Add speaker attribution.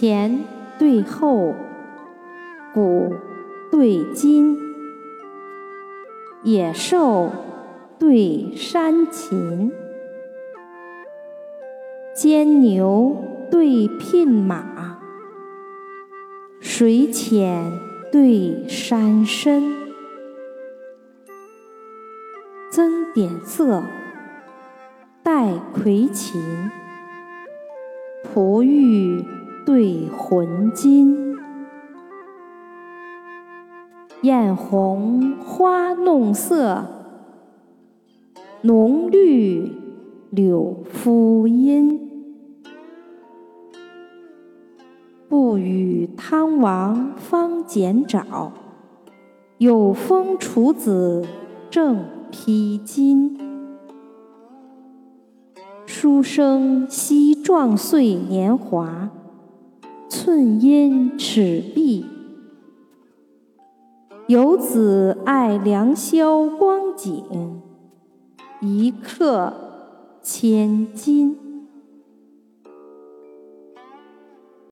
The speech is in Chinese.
Speaker 1: 前对后，古对今，野兽对山禽，坚牛对牝马，水浅对山深，增点色，带葵琴，璞玉对魂金，艳红花弄色，浓绿柳扶阴。不与汤王方剪爪，有风楚子正披巾。书生惜壮岁年华，寸阴尺璧。游子爱良宵光景，一刻千金。